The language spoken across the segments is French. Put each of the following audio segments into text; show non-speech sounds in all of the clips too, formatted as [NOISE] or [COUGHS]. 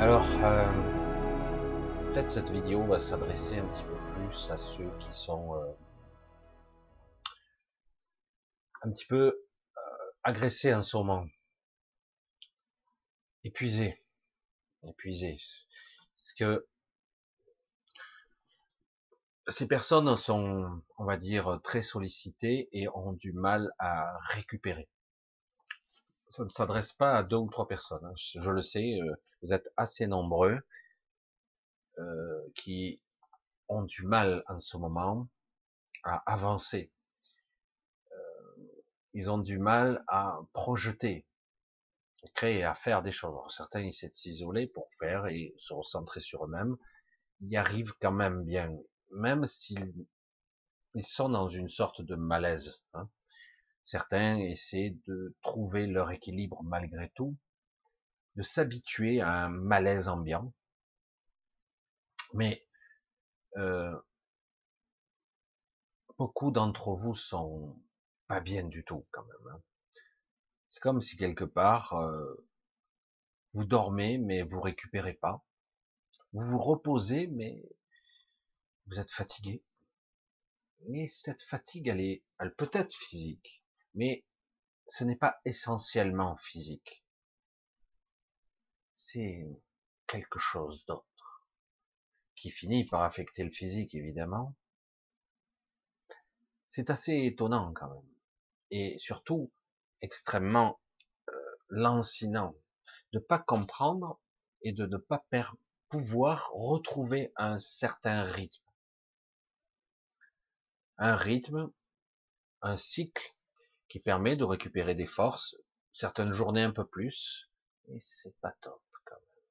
Alors, euh, peut-être cette vidéo va s'adresser un petit peu plus à ceux qui sont euh, un petit peu euh, agressés en ce moment, épuisés, épuisés. Parce que ces personnes sont, on va dire, très sollicitées et ont du mal à récupérer. Ça ne s'adresse pas à deux ou trois personnes. Hein. Je le sais, euh, vous êtes assez nombreux euh, qui ont du mal en ce moment à avancer. Euh, ils ont du mal à projeter, créer, à faire des choses. certains essaient de s'isoler pour faire et se recentrer sur eux-mêmes. Ils arrivent quand même bien même s'ils ils sont dans une sorte de malaise. Hein. Certains essaient de trouver leur équilibre malgré tout, de s'habituer à un malaise ambiant. Mais euh, beaucoup d'entre vous sont pas bien du tout quand même. Hein. C'est comme si quelque part euh, vous dormez mais vous récupérez pas. Vous vous reposez mais vous êtes fatigué. Mais cette fatigue, elle est, elle peut être physique, mais ce n'est pas essentiellement physique. C'est quelque chose d'autre qui finit par affecter le physique, évidemment. C'est assez étonnant quand même. Et surtout, extrêmement euh, lancinant de pas comprendre et de ne pas pouvoir retrouver un certain rythme un rythme, un cycle qui permet de récupérer des forces, certaines journées un peu plus, et c'est pas top quand même.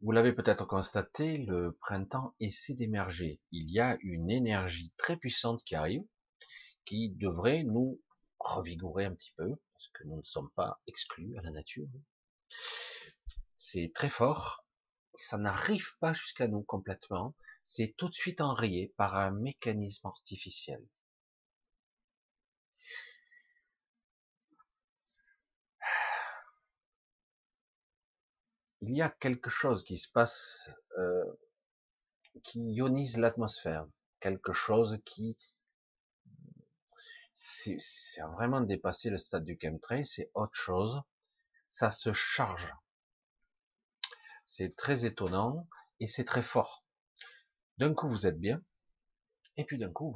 Vous l'avez peut-être constaté, le printemps essaie d'émerger. Il y a une énergie très puissante qui arrive, qui devrait nous revigorer un petit peu, parce que nous ne sommes pas exclus à la nature. C'est très fort, ça n'arrive pas jusqu'à nous complètement, c'est tout de suite enrayé par un mécanisme artificiel. Il y a quelque chose qui se passe, euh, qui ionise l'atmosphère, quelque chose qui c'est vraiment dépassé le stade du chemtrail, c'est autre chose, ça se charge. C'est très étonnant et c'est très fort. D'un coup, vous êtes bien, et puis d'un coup,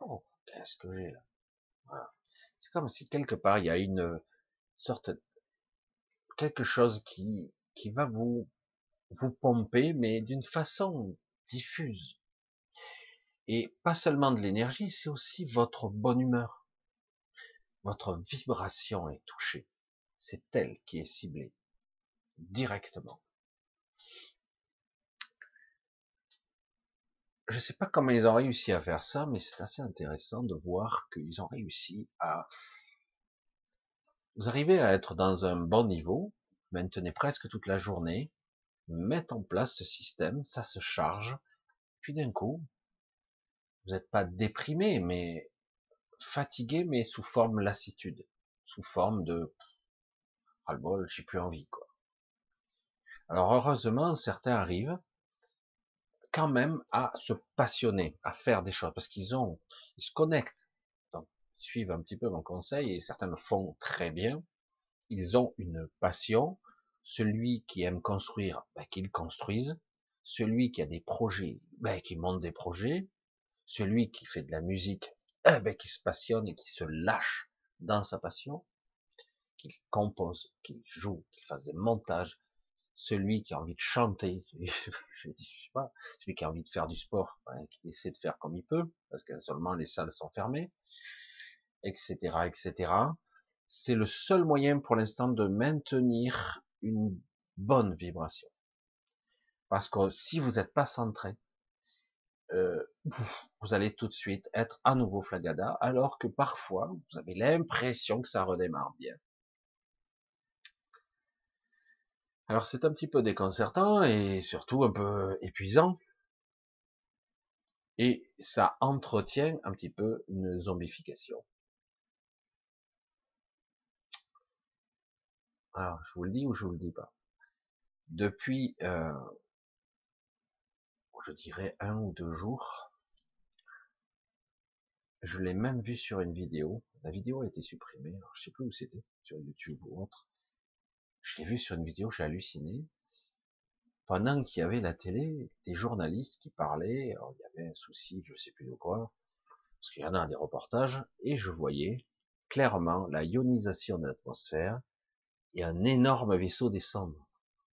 oh, qu'est-ce que j'ai là? C'est comme si quelque part il y a une sorte quelque chose qui qui va vous vous pomper, mais d'une façon diffuse. Et pas seulement de l'énergie, c'est aussi votre bonne humeur. Votre vibration est touchée. C'est elle qui est ciblée directement. Je sais pas comment ils ont réussi à faire ça, mais c'est assez intéressant de voir qu'ils ont réussi à vous arrivez à être dans un bon niveau, maintenez presque toute la journée, mettre en place ce système, ça se charge, puis d'un coup, vous n'êtes pas déprimé, mais fatigué, mais sous forme lassitude, sous forme de ras-le-bol, j'ai plus envie, quoi. Alors heureusement, certains arrivent, quand même à se passionner, à faire des choses, parce qu'ils ont, ils se connectent, donc ils suivent un petit peu mon conseil, et certains le font très bien. Ils ont une passion. Celui qui aime construire, ben, qu'il construise. Celui qui a des projets, ben, qui monte des projets. Celui qui fait de la musique, eh ben, qui se passionne et qui se lâche dans sa passion, qu'il compose, qu'il joue, qu'il fasse des montages, celui qui a envie de chanter, [LAUGHS] je, dis, pas, celui qui a envie de faire du sport, hein, qui essaie de faire comme il peut, parce que seulement les salles sont fermées, etc., etc. C'est le seul moyen pour l'instant de maintenir une bonne vibration. Parce que si vous n'êtes pas centré, euh, vous allez tout de suite être à nouveau flagada, alors que parfois vous avez l'impression que ça redémarre bien. Alors c'est un petit peu déconcertant et surtout un peu épuisant. Et ça entretient un petit peu une zombification. Alors, je vous le dis ou je vous le dis pas. Depuis, euh, je dirais un ou deux jours, je l'ai même vu sur une vidéo. La vidéo a été supprimée. Alors, je sais plus où c'était, sur YouTube ou autre. Je l'ai vu sur une vidéo, j'ai halluciné. Pendant qu'il y avait la télé, des journalistes qui parlaient, il y avait un souci, je sais plus de quoi, parce qu'il y en a des reportages, et je voyais clairement la ionisation de l'atmosphère et un énorme vaisseau descendre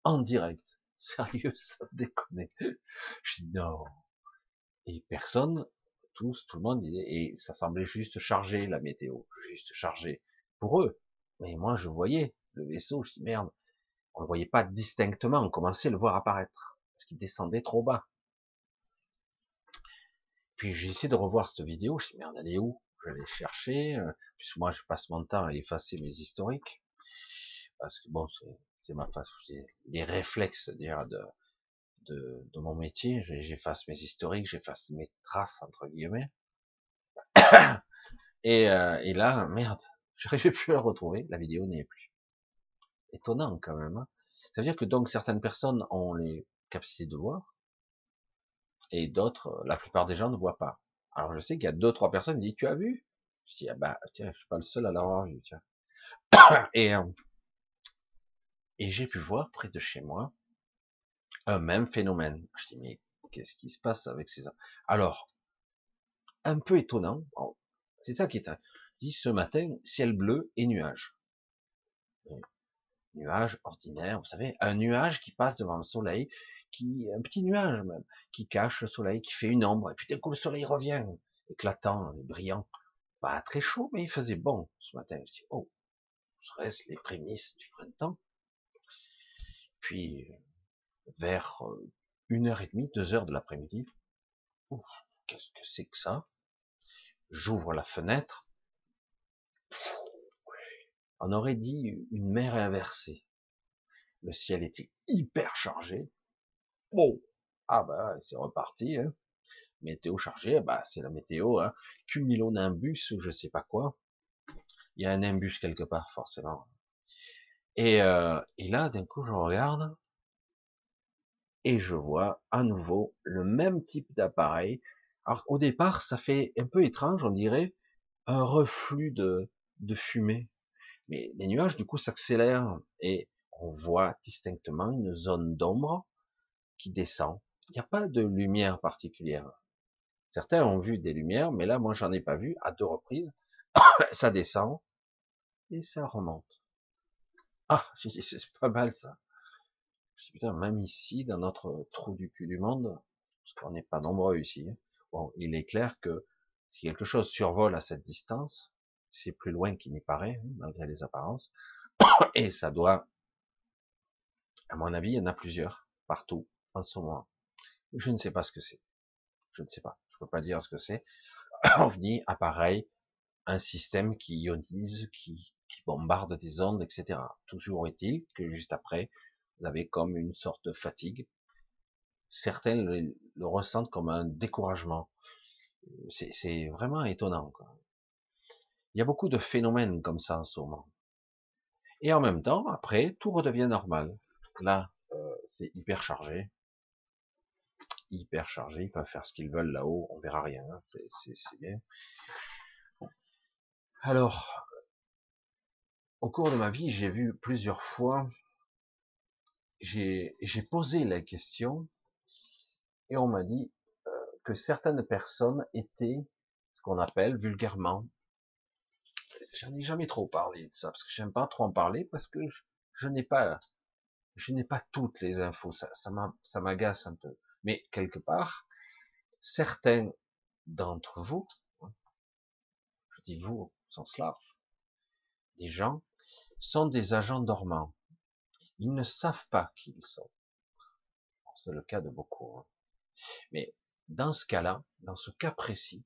en direct. [LAUGHS] Sérieux, ça déconne. Je dis non. Et personne, tous, tout le monde et ça semblait juste chargé la météo, juste chargé pour eux. Mais moi, je voyais le vaisseau, je dis merde, on le voyait pas distinctement, on commençait à le voir apparaître, parce qu'il descendait trop bas. Puis j'ai essayé de revoir cette vidéo, je dis merde, elle est où? Je vais chercher, euh, puisque moi je passe mon temps à effacer mes historiques, parce que bon, c'est ma façon, les réflexes dire de, de, de mon métier, j'efface mes historiques, j'efface mes traces entre guillemets. [COUGHS] Et, euh, et là, merde, [LAUGHS] j'arrivais plus à le retrouver, la vidéo n'y est plus. Étonnant quand même. Hein. ça veut dire que donc certaines personnes ont les capacités de voir, et d'autres, la plupart des gens ne voient pas. Alors je sais qu'il y a deux, trois personnes qui disent, tu as vu? Je dis, ah bah tiens, je suis pas le seul à l'avoir vu, tiens. [COUGHS] Et, euh, et j'ai pu voir près de chez moi un même phénomène. Je dis, mais qu'est-ce qui se passe avec ces... Alors, un peu étonnant, c'est ça qui est... Dit ce matin, ciel bleu et nuage. Nuage ordinaire, vous savez, un nuage qui passe devant le soleil, qui un petit nuage même, qui cache le soleil, qui fait une ombre, et puis d'un coup le soleil revient, éclatant, brillant. Pas très chaud, mais il faisait bon ce matin. Je dis, oh, serait-ce les prémices du printemps puis, vers euh, une heure et demie, deux heures de l'après-midi, qu'est-ce que c'est que ça? J'ouvre la fenêtre. On aurait dit une mer inversée. Le ciel était hyper chargé. Bon, ah bah c'est reparti. Hein. Météo chargée, bah c'est la météo. Hein. Cumulonimbus ou je sais pas quoi. Il y a un imbus quelque part forcément. Et, euh, et là, d'un coup, je regarde et je vois à nouveau le même type d'appareil. Alors au départ, ça fait un peu étrange, on dirait un reflux de, de fumée. Mais les nuages, du coup, s'accélèrent et on voit distinctement une zone d'ombre qui descend. Il n'y a pas de lumière particulière. Certains ont vu des lumières, mais là, moi, j'en ai pas vu à deux reprises. [COUGHS] ça descend et ça remonte. Ah, [LAUGHS] c'est pas mal ça. Je putain, même ici, dans notre trou du cul du monde, parce qu'on n'est pas nombreux ici, hein, bon, il est clair que si quelque chose survole à cette distance, c'est plus loin qu'il n'y paraît, hein, malgré les apparences, [COUGHS] et ça doit, à mon avis, il y en a plusieurs, partout, en ce moment. Je ne sais pas ce que c'est. Je ne sais pas. Je peux pas dire ce que c'est. [COUGHS] OVNI, appareil, un système qui ionise, qui, qui bombarde des ondes, etc. Toujours est-il que juste après, vous avez comme une sorte de fatigue. Certains le, ressentent comme un découragement. C'est vraiment étonnant. Quoi. Il y a beaucoup de phénomènes comme ça en ce moment. Et en même temps, après, tout redevient normal. Là, euh, c'est hyper chargé. Hyper chargé, ils peuvent faire ce qu'ils veulent là-haut, on verra rien, hein. c'est bien. Alors, au cours de ma vie, j'ai vu plusieurs fois, j'ai posé la question et on m'a dit euh, que certaines personnes étaient ce qu'on appelle vulgairement, j'en ai jamais trop parlé de ça parce que j'aime pas trop en parler parce que je, n'ai pas, je n'ai pas toutes les infos, ça, ça m'agace un peu. Mais quelque part, certains d'entre vous, je dis vous au sens large, des gens sont des agents dormants. Ils ne savent pas qui ils sont. C'est le cas de beaucoup. Hein. Mais dans ce cas-là, dans ce cas précis,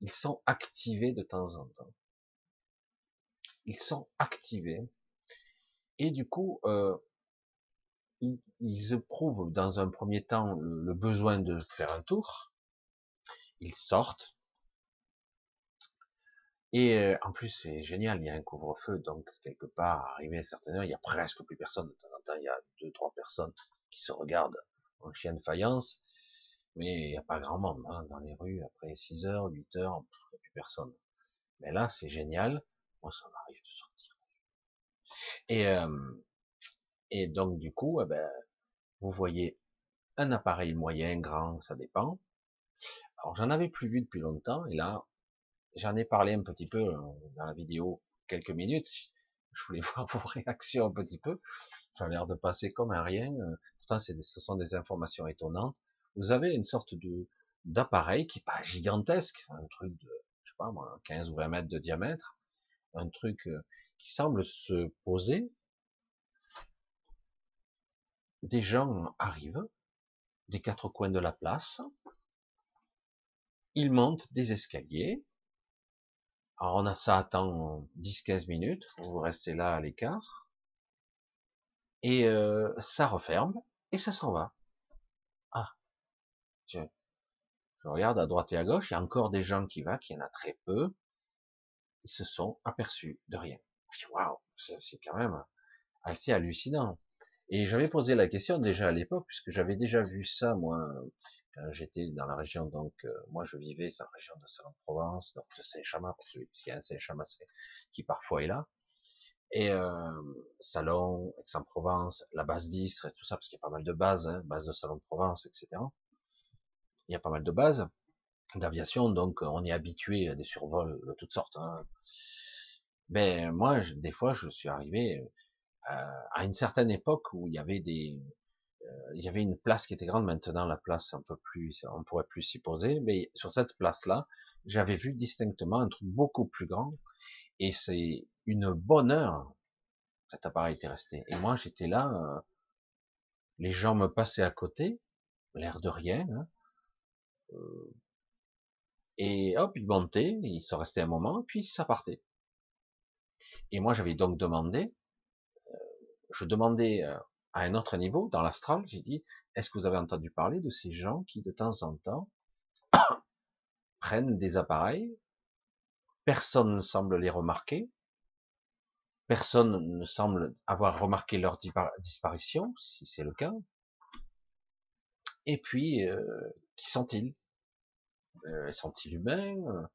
ils sont activés de temps en temps. Ils sont activés et du coup, euh, ils, éprouvent dans un premier temps le, besoin de faire un tour. ils sortent. Et euh, en plus, c'est génial, il y a un couvre-feu, donc quelque part, arrivé à certaines heures, il y a presque plus personne. De temps en temps, il y a deux, trois personnes qui se regardent en chien de faïence, mais il n'y a pas grand monde hein, dans les rues. Après 6 heures, 8 heures, il n'y a plus personne. Mais là, c'est génial. Moi, ça m'arrive de sortir. Et, euh, et donc, du coup, eh ben, vous voyez un appareil moyen, grand, ça dépend. Alors, j'en avais plus vu depuis longtemps, et là, j'en ai parlé un petit peu euh, dans la vidéo, quelques minutes. Je voulais [LAUGHS] voir vos réactions un petit peu. A l'air de passer comme un rien. Pourtant, ce sont des informations étonnantes. Vous avez une sorte de d'appareil qui est pas gigantesque, un truc de, je sais pas moi, 15 ou 20 mètres de diamètre, un truc euh, qui semble se poser. Des gens arrivent des quatre coins de la place. Ils montent des escaliers. Alors on a ça attend 10-15 minutes, vous restez là à l'écart. Et euh, ça referme et ça s'en va. Ah, je, je, regarde à droite et à gauche, il y a encore des gens qui vont, qui y en a très peu. Ils se sont aperçus de rien. Waouh, c'est quand même assez hallucinant. Et j'avais posé la question déjà à l'époque, puisque j'avais déjà vu ça, moi, quand j'étais dans la région, donc, euh, moi, je vivais dans la région de Salon-Provence, donc de Saint-Chamas, pour celui, y a un Saint-Chamas qui parfois est là. Et, euh, Salon, Aix-en-Provence, la base d'Istres et tout ça, parce qu'il y a pas mal de bases, hein, base de Salon-Provence, etc. Il y a pas mal de bases d'aviation, donc on est habitué à des survols de toutes sortes. Hein. Ben, moi, des fois, je suis arrivé, euh, à une certaine époque où il y avait des, euh, il y avait une place qui était grande. Maintenant, la place un peu plus, on pourrait plus s'y poser. Mais sur cette place-là, j'avais vu distinctement un truc beaucoup plus grand. Et c'est une bonne heure. Cet appareil était resté. Et moi, j'étais là. Euh, les gens me passaient à côté, l'air de rien. Hein, euh, et hop, ils montaient, ils sont restés un moment, puis ça partait. Et moi, j'avais donc demandé je demandais euh, à un autre niveau, dans l'astral, j'ai dit, est-ce que vous avez entendu parler de ces gens qui, de temps en temps, [COUGHS] prennent des appareils, personne ne semble les remarquer, personne ne semble avoir remarqué leur disparition, si c'est le cas, et puis, euh, qui sont-ils? Euh, Sont-ils humains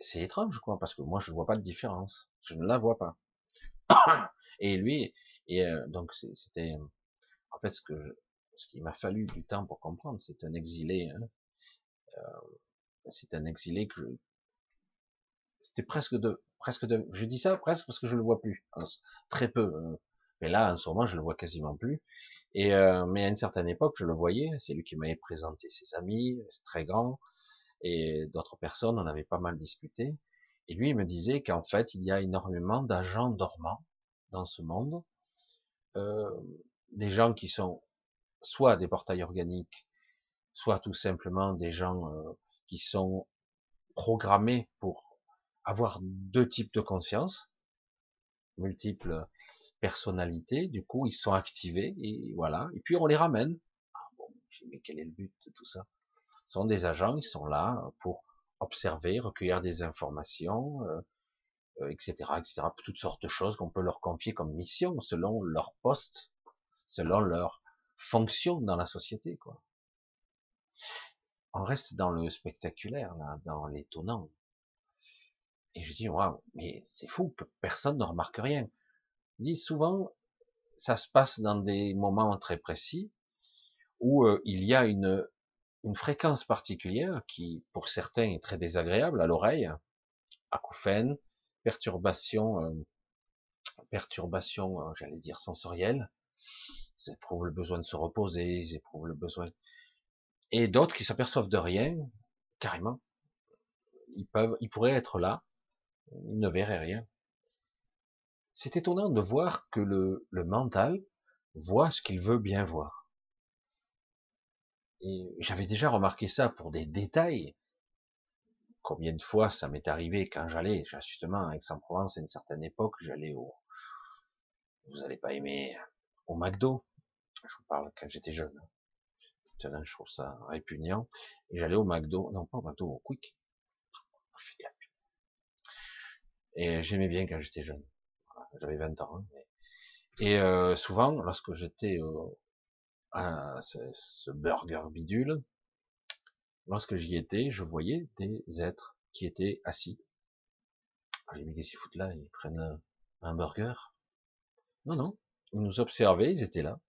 C'est étrange, quoi, parce que moi, je ne vois pas de différence. Je ne la vois pas. [COUGHS] Et lui, et euh, donc c'était en fait ce que ce qui m'a fallu du temps pour comprendre, c'est un exilé. Hein, euh, c'est un exilé que c'était presque de presque de je dis ça presque parce que je le vois plus très peu hein. mais là en ce moment je le vois quasiment plus et euh, mais à une certaine époque je le voyais c'est lui qui m'avait présenté ses amis c'est très grand et d'autres personnes on avait pas mal discuté. Et lui il me disait qu'en fait il y a énormément d'agents dormants dans ce monde euh, des gens qui sont soit des portails organiques, soit tout simplement des gens euh, qui sont programmés pour avoir deux types de conscience, multiples personnalités, du coup ils sont activés et voilà, et puis on les ramène. Ah bon, mais quel est le but de tout ça? Ce sont des agents, ils sont là pour observer, recueillir des informations, euh, etc., euh, etc. Toutes sortes de choses qu'on peut leur confier comme mission selon leur poste, selon leur fonction dans la société. On reste dans le spectaculaire, dans l'étonnant. Et je dis, waouh, mais c'est fou que personne ne remarque rien. Dis souvent, ça se passe dans des moments très précis où euh, il y a une, une fréquence particulière qui, pour certains, est très désagréable à l'oreille, acouphène, perturbation, euh, perturbation, euh, j'allais dire sensorielle. Ils éprouvent le besoin de se reposer, ils éprouvent le besoin. Et d'autres qui s'aperçoivent de rien, carrément. Ils peuvent, ils pourraient être là, ils ne verraient rien. C'est étonnant de voir que le, le mental voit ce qu'il veut bien voir. Et j'avais déjà remarqué ça pour des détails combien de fois ça m'est arrivé quand j'allais, justement, à Aix-en-Provence, à une certaine époque, j'allais au, vous allez pas aimer, au McDo. Je vous parle quand j'étais jeune. je trouve ça répugnant. Et j'allais au McDo, non pas au McDo, au Quick. Et j'aimais bien quand j'étais jeune. J'avais 20 ans. Hein, et euh, souvent, lorsque j'étais à ce, burger bidule, lorsque j'y étais, je voyais des êtres qui étaient assis. Ah, les qu'est-ce qu'ils foutent là? Ils prennent un burger? Non, non. Ils nous observaient, ils étaient là.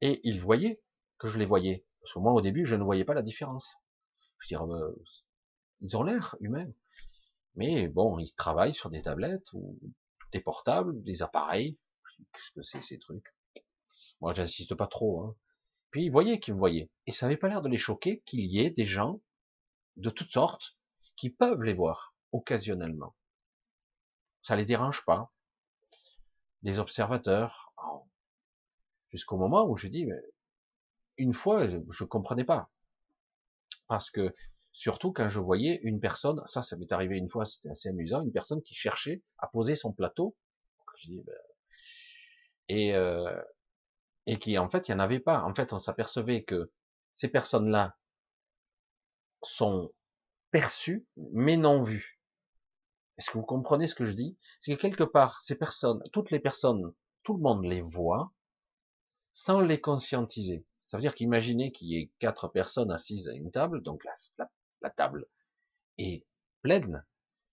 Et ils voyaient que je les voyais. Parce que moi, au début, je ne voyais pas la différence. Je veux dire, euh, ils ont l'air humains. Mais bon, ils travaillent sur des tablettes ou des portables, des appareils. Qu'est-ce que c'est ces trucs? Moi, j'insiste pas trop. Hein. Puis ils voyaient qu'ils me voyaient. Et ça n'avait pas l'air de les choquer qu'il y ait des gens de toutes sortes qui peuvent les voir occasionnellement. Ça les dérange pas. Des observateurs. Jusqu'au moment où je dis, mais une fois, je comprenais pas. Parce que, surtout quand je voyais une personne, ça, ça m'est arrivé une fois, c'était assez amusant, une personne qui cherchait à poser son plateau. Ben, et, euh, et qui, en fait, il n'y en avait pas. En fait, on s'apercevait que ces personnes-là sont perçues, mais non vues. Est-ce que vous comprenez ce que je dis? C'est que quelque part, ces personnes, toutes les personnes, tout le monde les voit, sans les conscientiser. Ça veut dire qu'imaginez qu'il y ait quatre personnes assises à une table, donc la, la, table est pleine,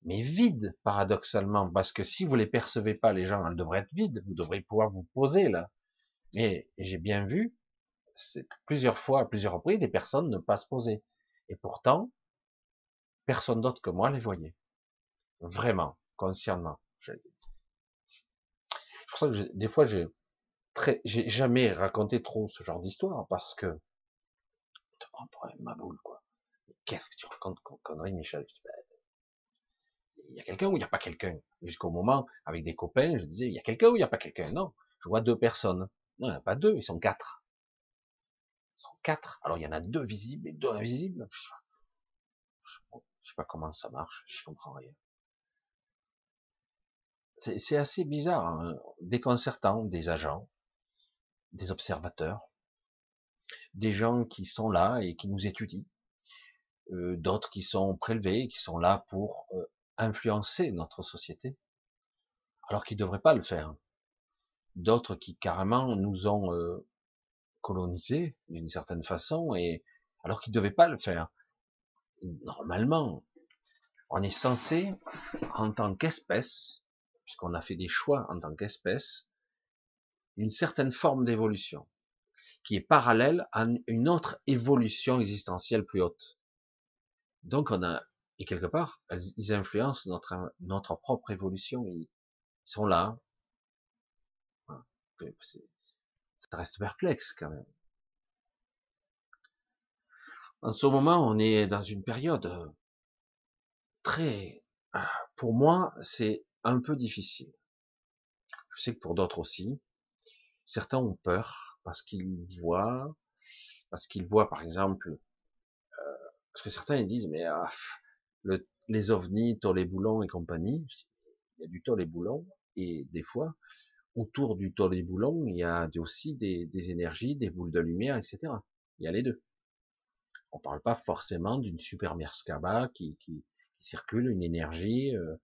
mais vide, paradoxalement, parce que si vous les percevez pas, les gens, elles devraient être vides, vous devrez pouvoir vous poser là. Mais j'ai bien vu, plusieurs fois, à plusieurs reprises, des personnes ne pas se poser. Et pourtant, personne d'autre que moi les voyait. Vraiment, consciemment. C'est pour ça que des fois, j'ai j'ai jamais raconté trop ce genre d'histoire parce que. Qu'est-ce que tu racontes comme connerie, Michel? Il y a quelqu'un ou il n'y a pas quelqu'un? Jusqu'au moment, avec des copains, je disais, il y a quelqu'un ou il n'y a pas quelqu'un? Non, je vois deux personnes. Non, il n'y en a pas deux, ils sont quatre. Ils sont quatre. Alors il y en a deux visibles et deux invisibles. Je sais pas comment ça marche, je comprends rien. C'est assez bizarre, hein. déconcertant, des agents des observateurs, des gens qui sont là et qui nous étudient, euh, d'autres qui sont prélevés, qui sont là pour euh, influencer notre société, alors qu'ils ne devraient pas le faire. D'autres qui carrément nous ont euh, colonisés d'une certaine façon, et alors qu'ils ne devaient pas le faire. Normalement, on est censé, en tant qu'espèce, puisqu'on a fait des choix en tant qu'espèce, une certaine forme d'évolution qui est parallèle à une autre évolution existentielle plus haute. Donc on a et quelque part ils influencent notre notre propre évolution. Ils sont là. Ça reste perplexe quand même. En ce moment, on est dans une période très, pour moi, c'est un peu difficile. Je sais que pour d'autres aussi, Certains ont peur parce qu'ils voient, parce qu'ils voient par exemple, euh, parce que certains ils disent mais ah, le, les ovnis, les boulons et compagnie, il y a du les boulons et des fois autour du les boulons il y a aussi des, des énergies, des boules de lumière, etc. Il y a les deux. On parle pas forcément d'une super Merkaba qui, qui, qui, circule, une énergie euh,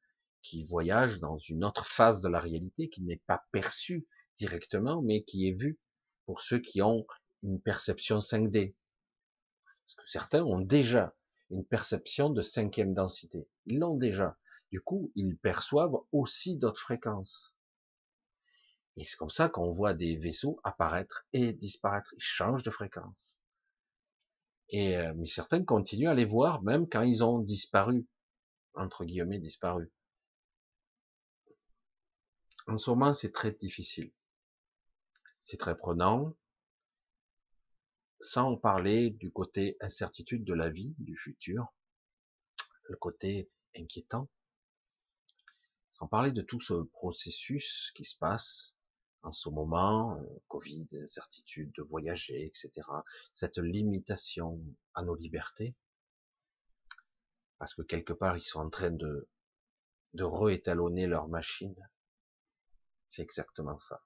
qui voyage dans une autre phase de la réalité qui n'est pas perçue directement, mais qui est vu pour ceux qui ont une perception 5D. Parce que certains ont déjà une perception de cinquième densité. Ils l'ont déjà. Du coup, ils perçoivent aussi d'autres fréquences. Et c'est comme ça qu'on voit des vaisseaux apparaître et disparaître. Ils changent de fréquence. Et, euh, mais certains continuent à les voir même quand ils ont disparu. Entre guillemets, disparu. En ce moment, c'est très difficile. C'est très prenant, sans parler du côté incertitude de la vie, du futur, le côté inquiétant, sans parler de tout ce processus qui se passe en ce moment, euh, Covid, incertitude de voyager, etc., cette limitation à nos libertés, parce que quelque part ils sont en train de, de réétalonner leur machine. C'est exactement ça.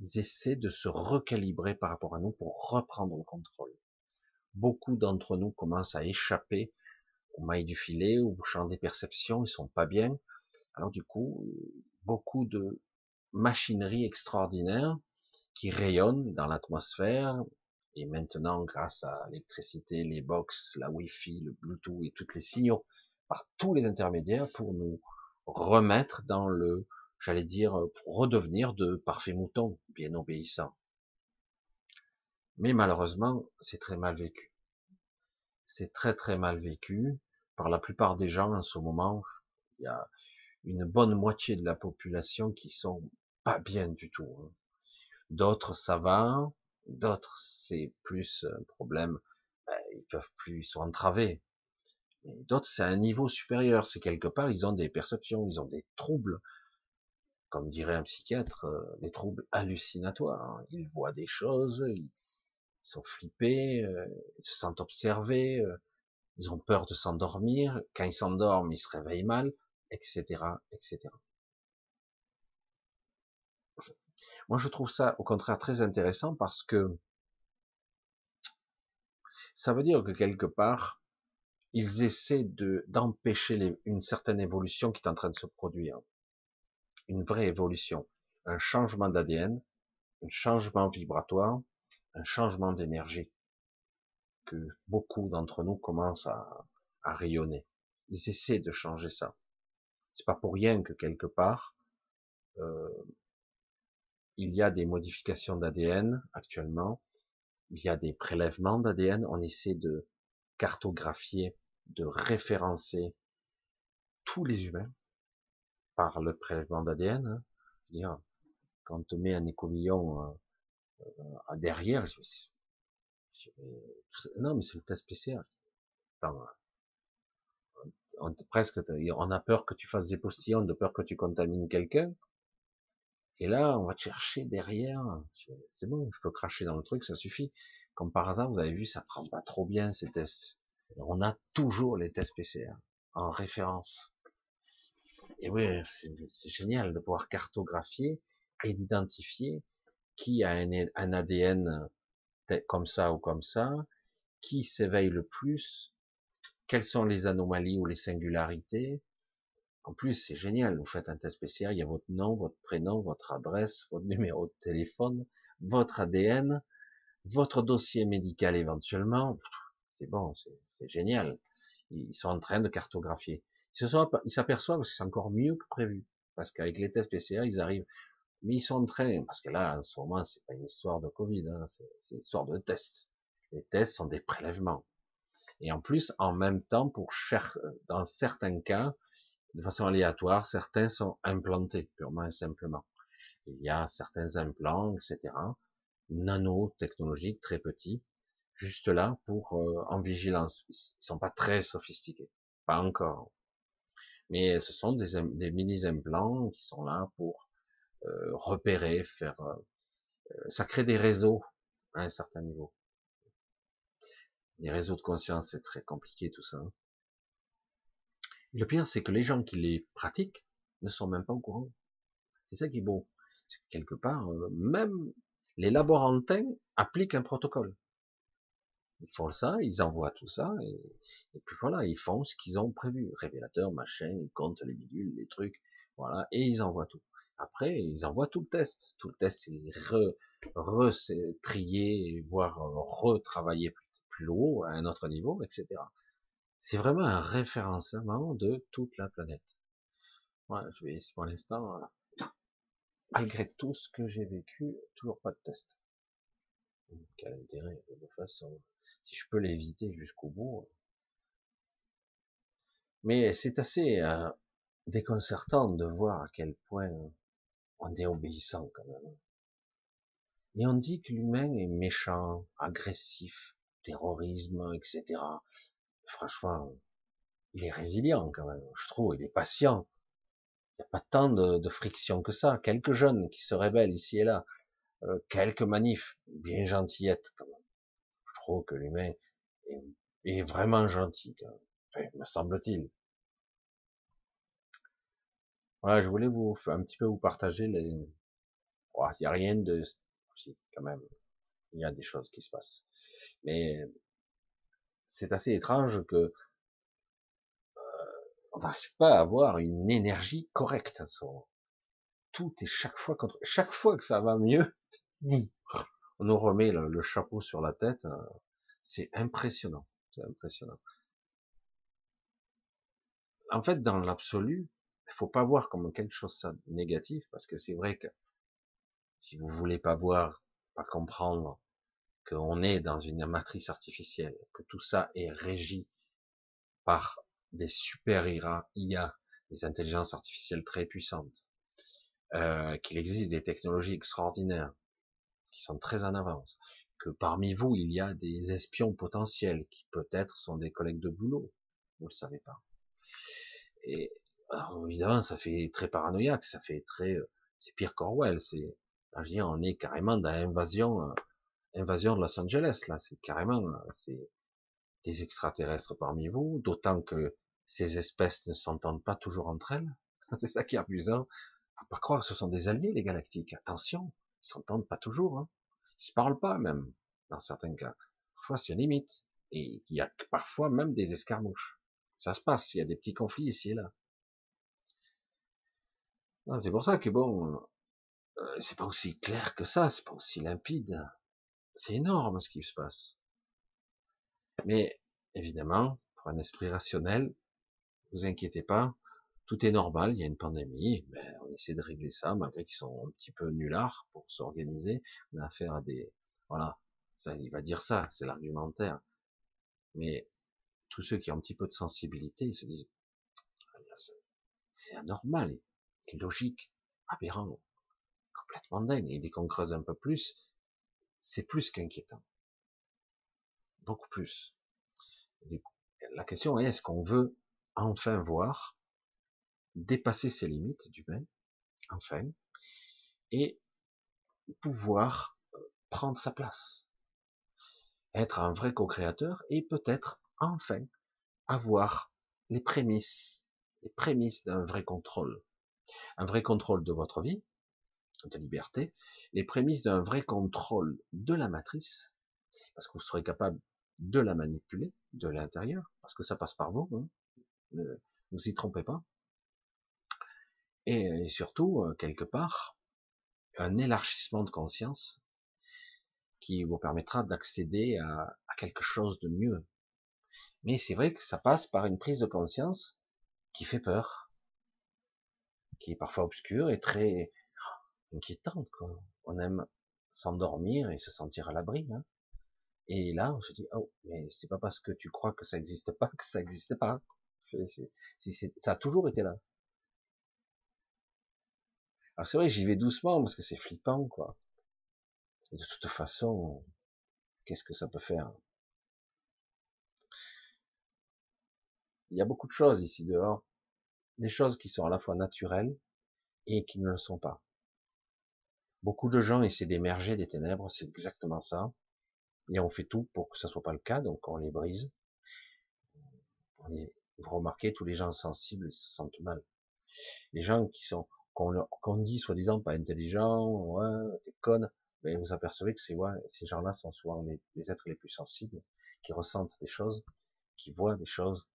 Ils essaient de se recalibrer par rapport à nous pour reprendre le contrôle. Beaucoup d'entre nous commencent à échapper au mailles du filet, au champ des perceptions, ils sont pas bien. Alors du coup, beaucoup de machinerie extraordinaire qui rayonne dans l'atmosphère, et maintenant, grâce à l'électricité, les box, la Wi-Fi, le Bluetooth et tous les signaux par tous les intermédiaires pour nous remettre dans le, j'allais dire, pour redevenir de parfaits moutons, bien obéissants. Mais malheureusement, c'est très mal vécu. C'est très très mal vécu par la plupart des gens en ce moment. Il y a une bonne moitié de la population qui sont pas bien du tout. Hein. D'autres ça va, d'autres c'est plus un problème, ben, ils peuvent plus, ils sont entravés. D'autres c'est un niveau supérieur, c'est quelque part ils ont des perceptions, ils ont des troubles, comme dirait un psychiatre, euh, des troubles hallucinatoires. Hein. Ils voient des choses, ils sont flippés, euh, ils se sentent observés, euh, ils ont peur de s'endormir. Quand ils s'endorment, ils se réveillent mal, etc., etc. Moi, je trouve ça, au contraire, très intéressant parce que ça veut dire que quelque part, ils essaient de d'empêcher une certaine évolution qui est en train de se produire, une vraie évolution, un changement d'ADN, un changement vibratoire, un changement d'énergie que beaucoup d'entre nous commencent à, rayonner. Ils essaient de changer ça. C'est pas pour rien que quelque part euh, il y a des modifications d'ADN actuellement, il y a des prélèvements d'ADN, on essaie de cartographier, de référencer tous les humains par le prélèvement d'ADN. Hein. Dire, quand on te met un écouvillon euh, derrière, je, non mais c'est le test PCR. on, presque, on a peur que tu fasses des postillons, de peur que tu contamines quelqu'un. Et là, on va chercher derrière. C'est bon, je peux cracher dans le truc, ça suffit. Comme par hasard, vous avez vu, ça prend pas trop bien ces tests. On a toujours les tests PCR en référence. Et oui, c'est génial de pouvoir cartographier et d'identifier qui a un, ADN comme ça ou comme ça, qui s'éveille le plus, quelles sont les anomalies ou les singularités, en plus, c'est génial. Vous faites un test PCR, il y a votre nom, votre prénom, votre adresse, votre numéro de téléphone, votre ADN, votre dossier médical éventuellement. C'est bon, c'est génial. Ils sont en train de cartographier. Ils s'aperçoivent que c'est encore mieux que prévu. Parce qu'avec les tests PCR, ils arrivent. Mais ils sont en train, parce que là, en ce moment, c'est pas une histoire de Covid, hein, c'est une histoire de tests. Les tests sont des prélèvements. Et en plus, en même temps, pour cher, dans certains cas, de façon aléatoire, certains sont implantés purement et simplement. Il y a certains implants, etc., nanotechnologiques, très petits, juste là pour euh, en vigilance. Ils sont pas très sophistiqués, pas encore. Mais ce sont des, mini-implants qui sont là pour euh, repérer, faire... Euh, ça crée des réseaux à un certain niveau. Les réseaux de conscience, c'est très compliqué tout ça. Le pire, c'est que les gens qui les pratiquent ne sont même pas au courant. C'est ça qui est beau. quelque part, euh, même les laborantins appliquent un protocole. Ils font ça, ils envoient tout ça, et, puis voilà, ils font ce qu'ils ont prévu. Révélateur, machin, ils comptent les bidules, les trucs, voilà, et ils envoient tout. Après, ils envoient tout le test. Tout le test est re, re trié, voire retravaillé plus, haut, à un autre niveau, etc. C'est vraiment un référencement de toute la planète. Voilà, je vais pour l'instant, malgré tout ce que j'ai vécu, toujours pas de test. Quel intérêt, de toute façon, si je peux l'éviter jusqu'au bout. Mais c'est assez euh, déconcertant de voir à quel point on est obéissant quand même. Et on dit que l'humain est méchant, agressif, terrorisme, etc franchement, il est résilient quand même, je trouve, il est patient. Il n'y a pas tant de, friction que ça. Quelques jeunes qui se rebellent ici et là, euh, quelques manifs, bien gentillettes quand même. Que l'humain est, vraiment gentil, me semble-t-il. Voilà, je voulais vous un petit peu vous partager les, Il n'y a rien de, quand même, il y a des choses qui se passent. Mais c'est assez étrange que on n'arrive pas à avoir une énergie correcte. Tout est chaque fois contre, chaque fois que ça va mieux, [LAUGHS] on nous remet le, chapeau sur la tête. Euh, c'est impressionnant. C'est impressionnant. En fait, dans l'absolu, il faut pas voir comme quelque chose de négatif, parce que c'est vrai que si vous voulez pas voir, pas comprendre qu'on est dans une matrice artificielle, que tout ça est régi par des super IA, des intelligences artificielles très puissantes, euh, qu'il existe des technologies extraordinaires qui sont très en avance, que parmi vous il y a des espions potentiels qui peut-être sont des collègues de boulot, vous le savez pas. Et alors, évidemment, ça fait très paranoïaque, ça fait très, euh, c'est pire qu'Orwell, c'est, on est carrément dans l'invasion, euh, invasion de Los Angeles là, c'est carrément, euh, c'est des extraterrestres parmi vous, d'autant que ces espèces ne s'entendent pas toujours entre elles. [LAUGHS] C'est ça qui est amusant. Faut pas croire que ce sont des alliés, les galactiques. Attention, ils s'entendent pas toujours. Hein. Ils se parlent pas même, dans certains cas. Parfois, c'est limite. Et il y a parfois même des escarmouches. Ça se passe, il y a des petits conflits ici et là. C'est pour ça que bon, euh, c'est pas aussi clair que ça, c'est pas aussi limpide. C'est énorme ce qui se passe. Mais évidemment, pour un esprit rationnel, vous inquiétez pas, tout est normal, il y a une pandémie, mais on essaie de régler ça, malgré qu'ils sont un petit peu nullards pour s'organiser. On a affaire à des, voilà, ça, il va dire ça, c'est l'argumentaire. Mais tous ceux qui ont un petit peu de sensibilité, ils se disent, ah, c'est anormal, logique, aberrant, complètement dingue. Et dès qu'on creuse un peu plus, c'est plus qu'inquiétant. Beaucoup plus. La question est, est-ce qu'on veut enfin voir dépasser ses limites d'humain, enfin, et pouvoir euh, prendre sa place, être un vrai co-créateur et peut-être enfin avoir les prémices, les prémices d'un vrai contrôle, un vrai contrôle de votre vie, de liberté, les prémices d'un vrai contrôle de la matrice, parce que vous serez capable de la manipuler de l'intérieur, parce que ça passe par vous, hein. ne vous y trompez pas, et, surtout, euh, quelque part, un élargissement de conscience qui vous permettra d'accéder à, quelque chose de mieux. Mais c'est vrai que ça passe par une prise de conscience qui fait peur, qui est parfois obscure et très inquiétante. Quoi. On aime s'endormir et se sentir à l'abri. Hein. Et là, on se dit, oh, mais c'est pas parce que tu crois que ça n'existe pas que ça n'existe pas. ça a toujours été là. Alors c'est vrai, j'y vais doucement parce que c'est flippant, quoi. Et de toute façon, qu'est-ce que ça peut faire? Il y a beaucoup de choses ici dehors, des choses qui sont à la fois naturelles et qui ne le sont pas. Beaucoup de gens essaient d'émerger des ténèbres, c'est exactement ça. Et on fait tout pour que ça soit pas le cas, donc on les brise. vous remarquez, tous les gens sensibles se sentent mal. Les gens qui sont qu'on dit soi-disant pas intelligent, ouais, t'es mais vous apercevez que c'est ouais, ces gens-là sont souvent les, êtres les plus sensibles, qui ressentent des choses, qui voient des choses,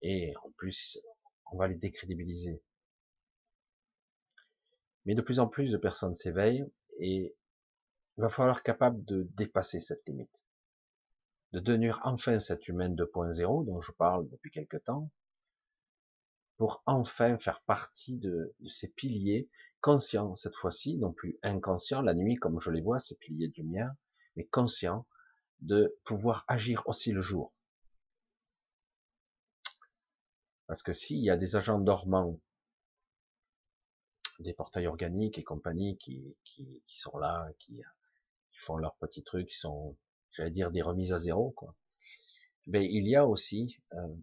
et en plus, on va les décrédibiliser. Mais de plus en plus de personnes s'éveillent, et il va falloir capable de dépasser cette limite, de devenir enfin cet humain 2.0 dont je parle depuis quelque temps, pour enfin faire partie de, ces piliers conscients cette fois-ci, non plus inconscients la nuit comme je les vois, ces piliers de lumière, mais conscients de pouvoir agir aussi le jour. Parce que s'il y a des agents dormants, des portails organiques et compagnie qui, qui, sont là, qui, qui font leurs petits trucs, qui sont, j'allais dire, des remises à zéro, quoi. Mais il y a aussi euh,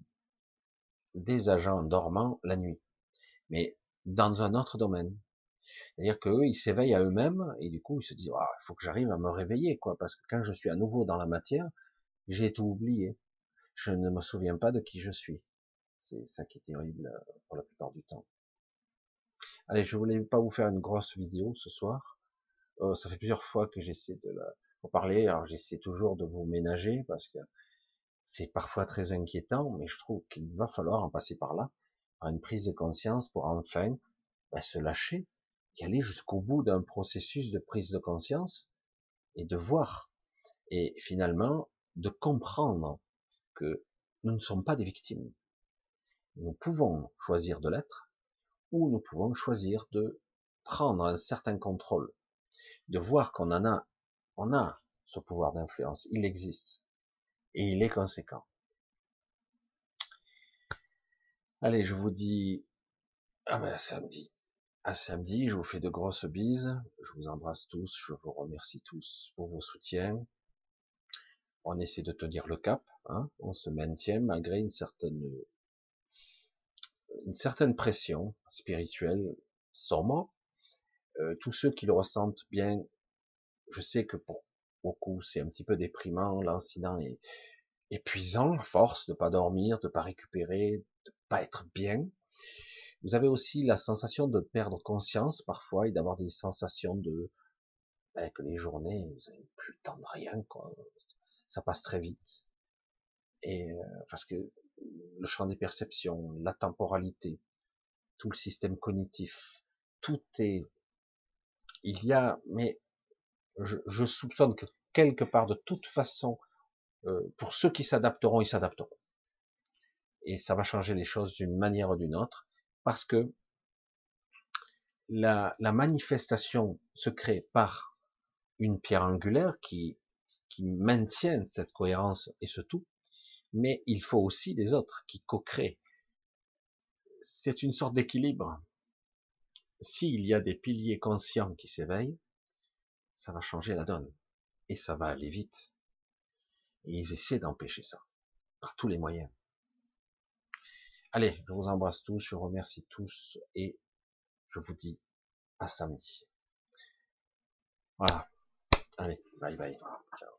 des agents dormants la nuit, mais dans un autre domaine. C'est-à-dire qu'eux, ils s'éveillent à eux-mêmes et du coup, ils se disent, ah, il faut que j'arrive à me réveiller, quoi, parce que quand je suis à nouveau dans la matière, j'ai tout oublié. Je ne me souviens pas de qui je suis. C'est ça qui est terrible euh, pour la plupart du temps. Allez, je voulais pas vous faire une grosse vidéo ce soir. euh, ça fait plusieurs fois que j'essaie de la, pour parler, alors j'essaie toujours de vous ménager parce que c'est parfois très inquiétant, mais je trouve qu'il va falloir en passer par là, par une prise de conscience pour enfin ben, se lâcher, y aller jusqu'au bout d'un processus de prise de conscience et de voir, et finalement de comprendre que nous ne sommes pas des victimes. Nous pouvons choisir de l'être, ou nous pouvons choisir de prendre un certain contrôle, de voir qu'on en a, on a ce pouvoir d'influence, il existe, et il est conséquent. Allez, je vous dis ah ben samedi. À samedi, je vous fais de grosses bises, je vous embrasse tous, je vous remercie tous pour vos soutiens. On essaie de tenir le cap, hein, on se maintient malgré une certaine une certaine pression spirituelle sombre. Euh, tous ceux qui le ressentent bien, je sais que pour beaucoup c'est un petit peu déprimant, l'incident est épuisant, force de pas dormir, de pas récupérer, de pas être bien. Vous avez aussi la sensation de perdre conscience parfois et d'avoir des sensations de ben, que les journées, vous n'avez plus le temps de rien, quoi. Ça passe très vite. Et euh, parce que le champ des perceptions, la temporalité, tout le système cognitif, tout est, il y a, mais je, soupçonne que quelque part, de toute façon, euh, pour ceux qui s'adapteront, ils s'adapteront. Et ça va changer les choses d'une manière ou d'une autre, parce que la, manifestation se crée par une pierre angulaire qui, qui maintient cette cohérence et ce tout, mais il faut aussi les autres qui co-créent. C'est une sorte d'équilibre. S'il y a des piliers conscients qui s'éveillent, ça va changer la donne. Et ça va aller vite. Et ils essaient d'empêcher ça. Par tous les moyens. Allez, je vous embrasse tous, je vous remercie tous et je vous dis à samedi. Voilà. Allez, bye bye. Ciao.